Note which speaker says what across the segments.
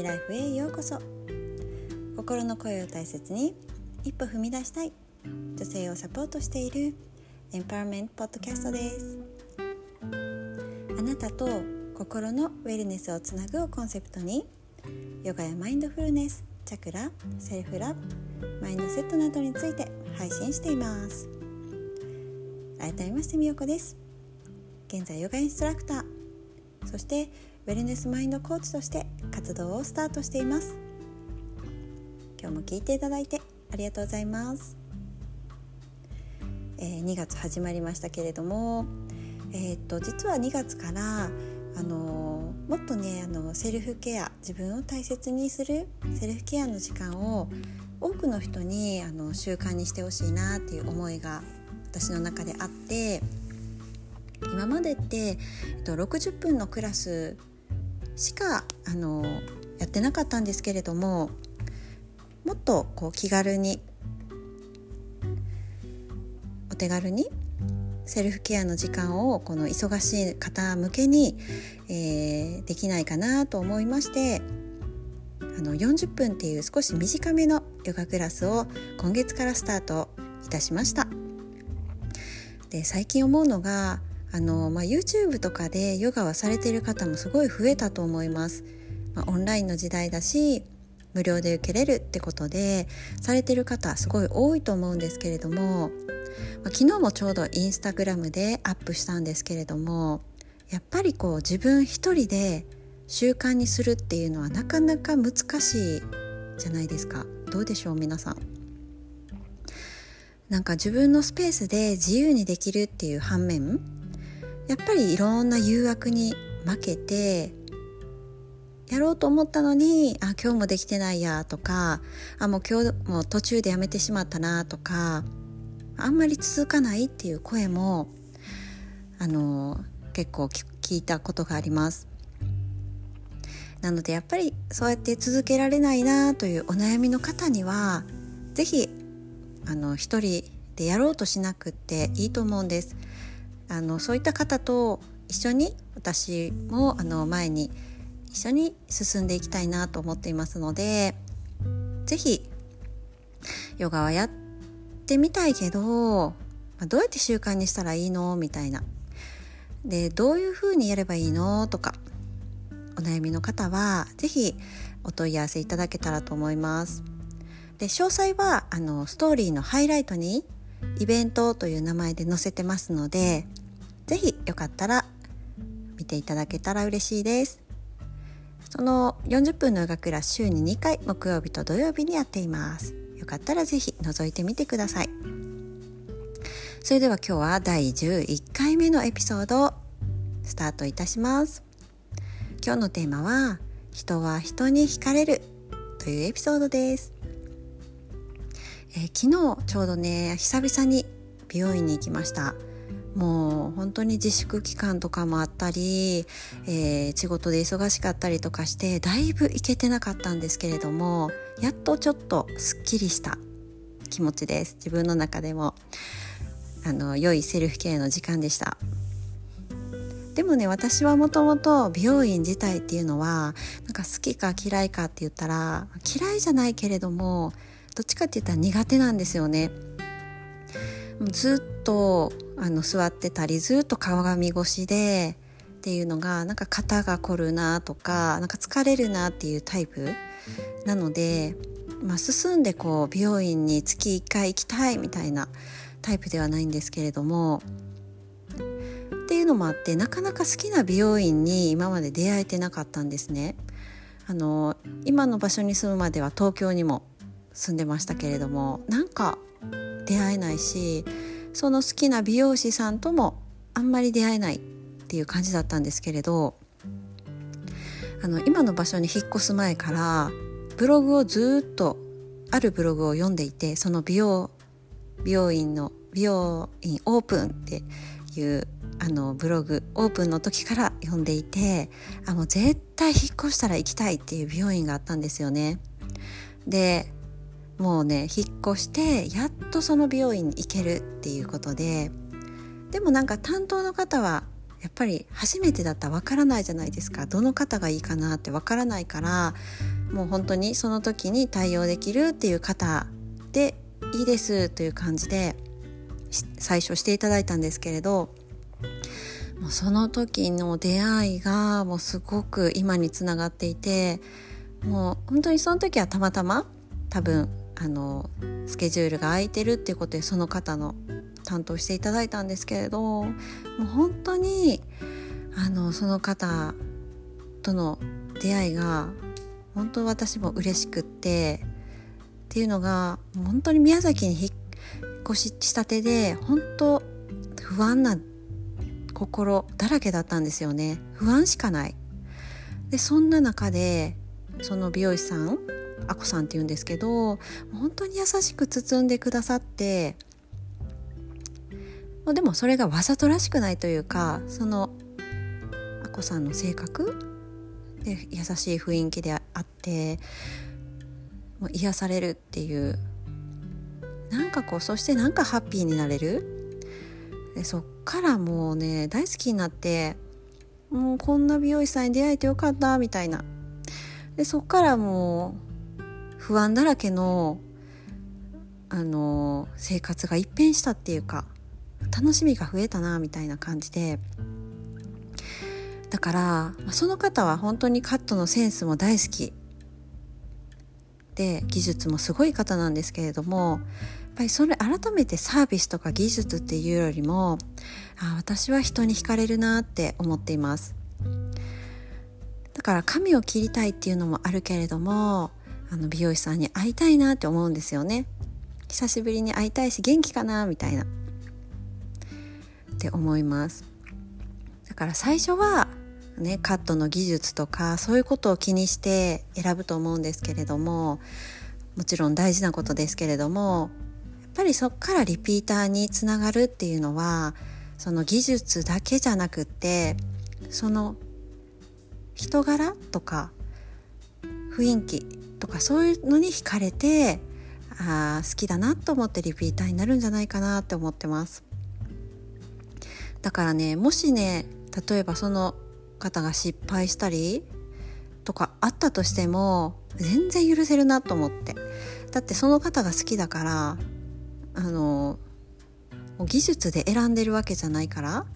Speaker 1: ーライフへようこそ。心の声を大切に一歩踏み出したい女性をサポートしているエンパワーメントポッドキャストです。あなたと心のウェルネスをつなぐをコンセプトにヨガやマインドフルネスチャクラセルフラブマインドセットなどについて配信しています。改めましてみよこです。現在ヨガインストラクター。そしてウェルネスマインドコーチとして活動をスタートしています。今日も聞いていただいてありがとうございます、えー、2月始まりましたけれどもえー、っと実は2月からあのもっとねあのセルフケア自分を大切にするセルフケアの時間を多くの人にあの習慣にしてほしいなっていう思いが私の中であって今までって、えっと、60分のクラスしかあのやってなかったんですけれどももっとこう気軽にお手軽にセルフケアの時間をこの忙しい方向けに、えー、できないかなと思いましてあの40分っていう少し短めのヨガクラスを今月からスタートいたしました。で最近思うのがあの、まあ、YouTube とかでヨガはされてる方もすごい増えたと思います、まあ、オンラインの時代だし無料で受けれるってことでされてる方すごい多いと思うんですけれども、まあ、昨日もちょうどインスタグラムでアップしたんですけれどもやっぱりこう自分一人で習慣にするっていうのはなかなか難しいじゃないですか。どうでしょう皆さん。なんか自分のスペースで自由にできるっていう反面やっぱりいろんな誘惑に負けてやろうと思ったのにあ今日もできてないやとかあもう今日も途中でやめてしまったなとかあんまり続かないっていう声もあの結構聞いたことがあります。なのでやっぱりそうやって続けられないなというお悩みの方には是非あの一人でやろうとしなくっていいと思うんです。あのそういった方と一緒に私もあの前に一緒に進んでいきたいなと思っていますので是非ヨガはやってみたいけど、どうやって習慣にしたらいいの？みたいな。でどういうふうにやればいいの？とかお悩みの方は是非お問い合わせいただけたらと思います。で詳細はあのストーリーのハイライトにイベントという名前で載せてますので是非よかったら見ていただけたら嬉しいです。その40分のヨガクラス週に2回木曜日と土曜日にやっています。よかったら是非覗いてみてください。それでは今日は第11回目のエピソードをスタートいたします。今日のテーマは人は人に惹かれるというエピソードです、えー、昨日ちょうどね久々に美容院に行きました。もう本当に自粛期間とかもあったり、えー、仕事で忙しかったりとかしてだいぶ行けてなかったんですけれどもやっとちょっとすっきりした気持ちです。自分の中でもあの良いセルフケアの時間でした。でもね私はもともと美容院自体っていうのはなんか好きか嫌いかって言ったら嫌いじゃないけれどもどっちかって言ったら苦手なんですよね。ずっとあの座ってたりずっと鏡越しでっていうのがなんか肩が凝るなとかなんか疲れるなっていうタイプなので、まあ、進んでこう美容院に月1回行きたいみたいなタイプではないんですけれどもっていうのもあってなかなか好きな美容院に今まで出会えてなかったんですね。あの今の場所に住むまでは東京にも住んでましたけれどもなんか出会えないしその好きな美容師さんともあんまり出会えないっていう感じだったんですけれどあの今の場所に引っ越す前からブログをずっとあるブログを読んでいてその美容美容院の美容院オープンっていうあのブログオープンの時から読んでいてあもう絶対引っ越したら行きたいっていう美容院があったんですよね。でもうね引っ越してやっとその美容院に行けるっていうことででもなんか担当の方はやっぱり初めてだったらわからないじゃないですか。どの方がいいかなってわからないからもう本当にその時に対応できるっていう方でいいですという感じで最初していただいたんですけれどもうその時の出会いがもうすごく今につながっていてもう本当にその時はたまたま多分あのスケジュールが空いてるっていうことでその方の担当していただいたんですけれどもう本当にあのその方との出会いが本当私も嬉しくってっていうのが本当に宮崎に引っ越ししたてで本当不安な心だらけだったんですよね。不安しかない。でそんな中でその美容師さんあこさんって言うんですけど本当に優しく包んでくださってでもそれがわざとらしくないというかそのあこさんの性格で優しい雰囲気であってもう癒されるっていうなんかこうそしてなんかハッピーになれる。でそっからもうね大好きになってもうこんな美容師さんに出会えてよかったみたいな。でそっからもう不安だらけのあの生活が一変したっていうか楽しみが増えたなみたいな感じで。だからその方は本当にカットのセンスも大好き。で技術もすごい方なんですけれどもやっぱりそれ改めてサービスとか技術っていうよりもあ私は人に惹かれるなって思っています。だから髪を切りたいっていうのもあるけれどもあの美容師さんに会いたいなって思うんですよね。久しぶりに会いたいし元気かなみたいな。って思います。だから最初はねカットの技術とかそういうことを気にして選ぶと思うんですけれどももちろん大事なことですけれどもやっぱりそっからリピーターにつながるっていうのはその技術だけじゃなくってその人柄とか雰囲気かそういうのに惹かれてあ好きだなと思ってリピーターになるんじゃないかなって思ってます。だからねもしね例えばその方が失敗したりとかあったとしても全然許せるなと思って。だってその方が好きだからあの技術で選んでるわけじゃないから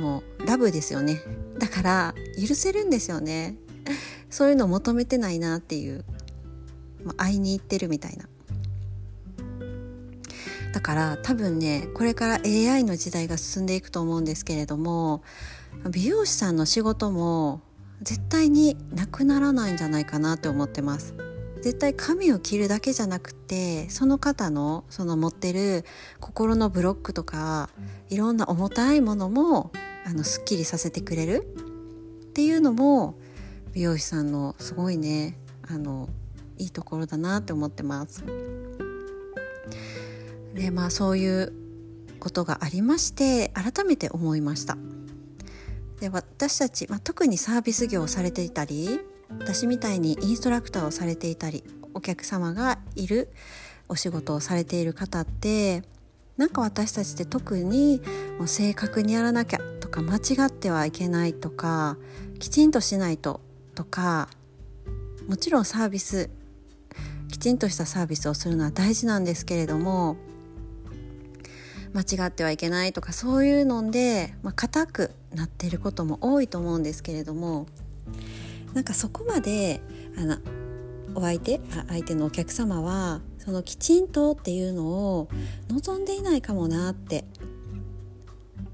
Speaker 1: もうラブですよね。だから許せるんですよね。そういうの求めてないなっていう、まあ、会いに行ってるみたいな。だから多分ねこれから AI の時代が進んでいくと思うんですけれども美容師さんの仕事も絶対になくならないんじゃないかなって思ってます。絶対髪を切るだけじゃなくてその方のその持ってる心のブロックとかいろんな重たいものもあのすっきりさせてくれるっていうのも美容師さんのすごいねあのいいところだなって思ってます。でまあそういうことがありまして改めて思いましたで私たち、まあ、特にサービス業をされていたり私みたいにインストラクターをされていたりお客様がいるお仕事をされている方ってなんか私たちって特にもう正確にやらなきゃとか間違ってはいけないとかきちんとしないととかもちろんサービスきちんとしたサービスをするのは大事なんですけれども間違ってはいけないとかそういうので、まあ、硬くなっていることも多いと思うんですけれどもなんかそこまであのお相手相手のお客様はそのきちんとっていうのを望んでいないかもなって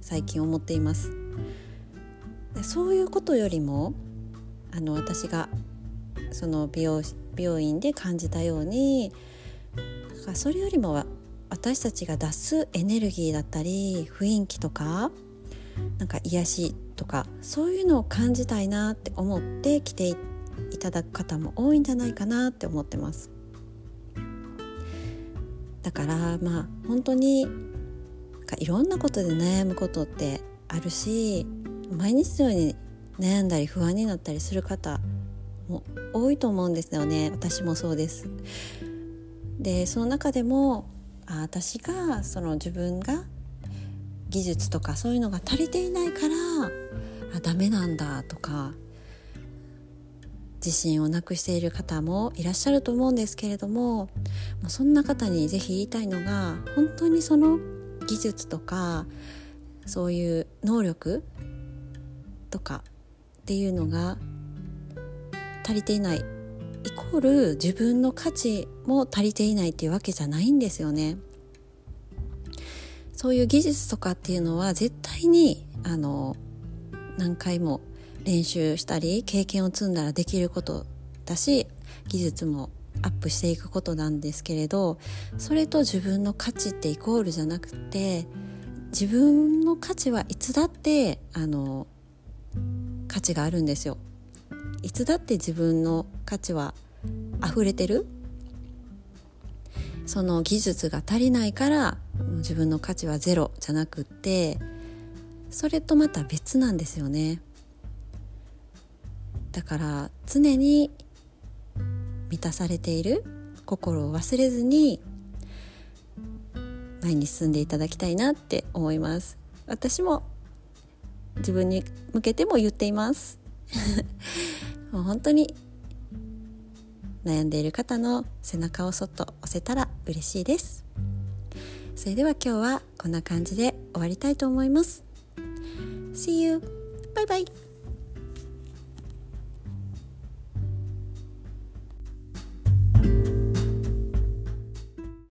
Speaker 1: 最近思っています。そういうことよりもあの私がその美容病院で感じたようにそれよりも私たちが出すエネルギーだったり雰囲気とかなんか癒しとかそういうのを感じたいなって思って来ていただく方も多いんじゃないかなって思ってます。だからまあ本当にいろんなことで悩むことってあるし毎日のように悩んだり不安になったりする方も多いと思うんですよね。私もそうです。でその中でもあ私がその自分が技術とかそういうのが足りていないからあダメなんだとか自信をなくしている方もいらっしゃると思うんですけれどもそんな方にぜひ言いたいのが本当にその技術とかそういう能力とかっていうのが足りていないイコール自分の価値も足りていないっていうわけじゃないんですよね。そういう技術とかっていうのは絶対にあの何回も練習したり経験を積んだらできることだし技術もアップしていくことなんですけれどそれと自分の価値ってイコールじゃなくて自分の価値はいつだってあの価値があるんですよ。いつだって自分の価値は溢れてる？その技術が足りないから自分の価値はゼロじゃなくってそれとまた別なんですよね。だから常に満たされている心を忘れずに前に進んでいただきたいなって思います。私も自分に向けても言っています。もう本当に悩んでいる方の背中をそっと押せたら嬉しいです。それでは今日はこんな感じで終わりたいと思います。See you! バイバイ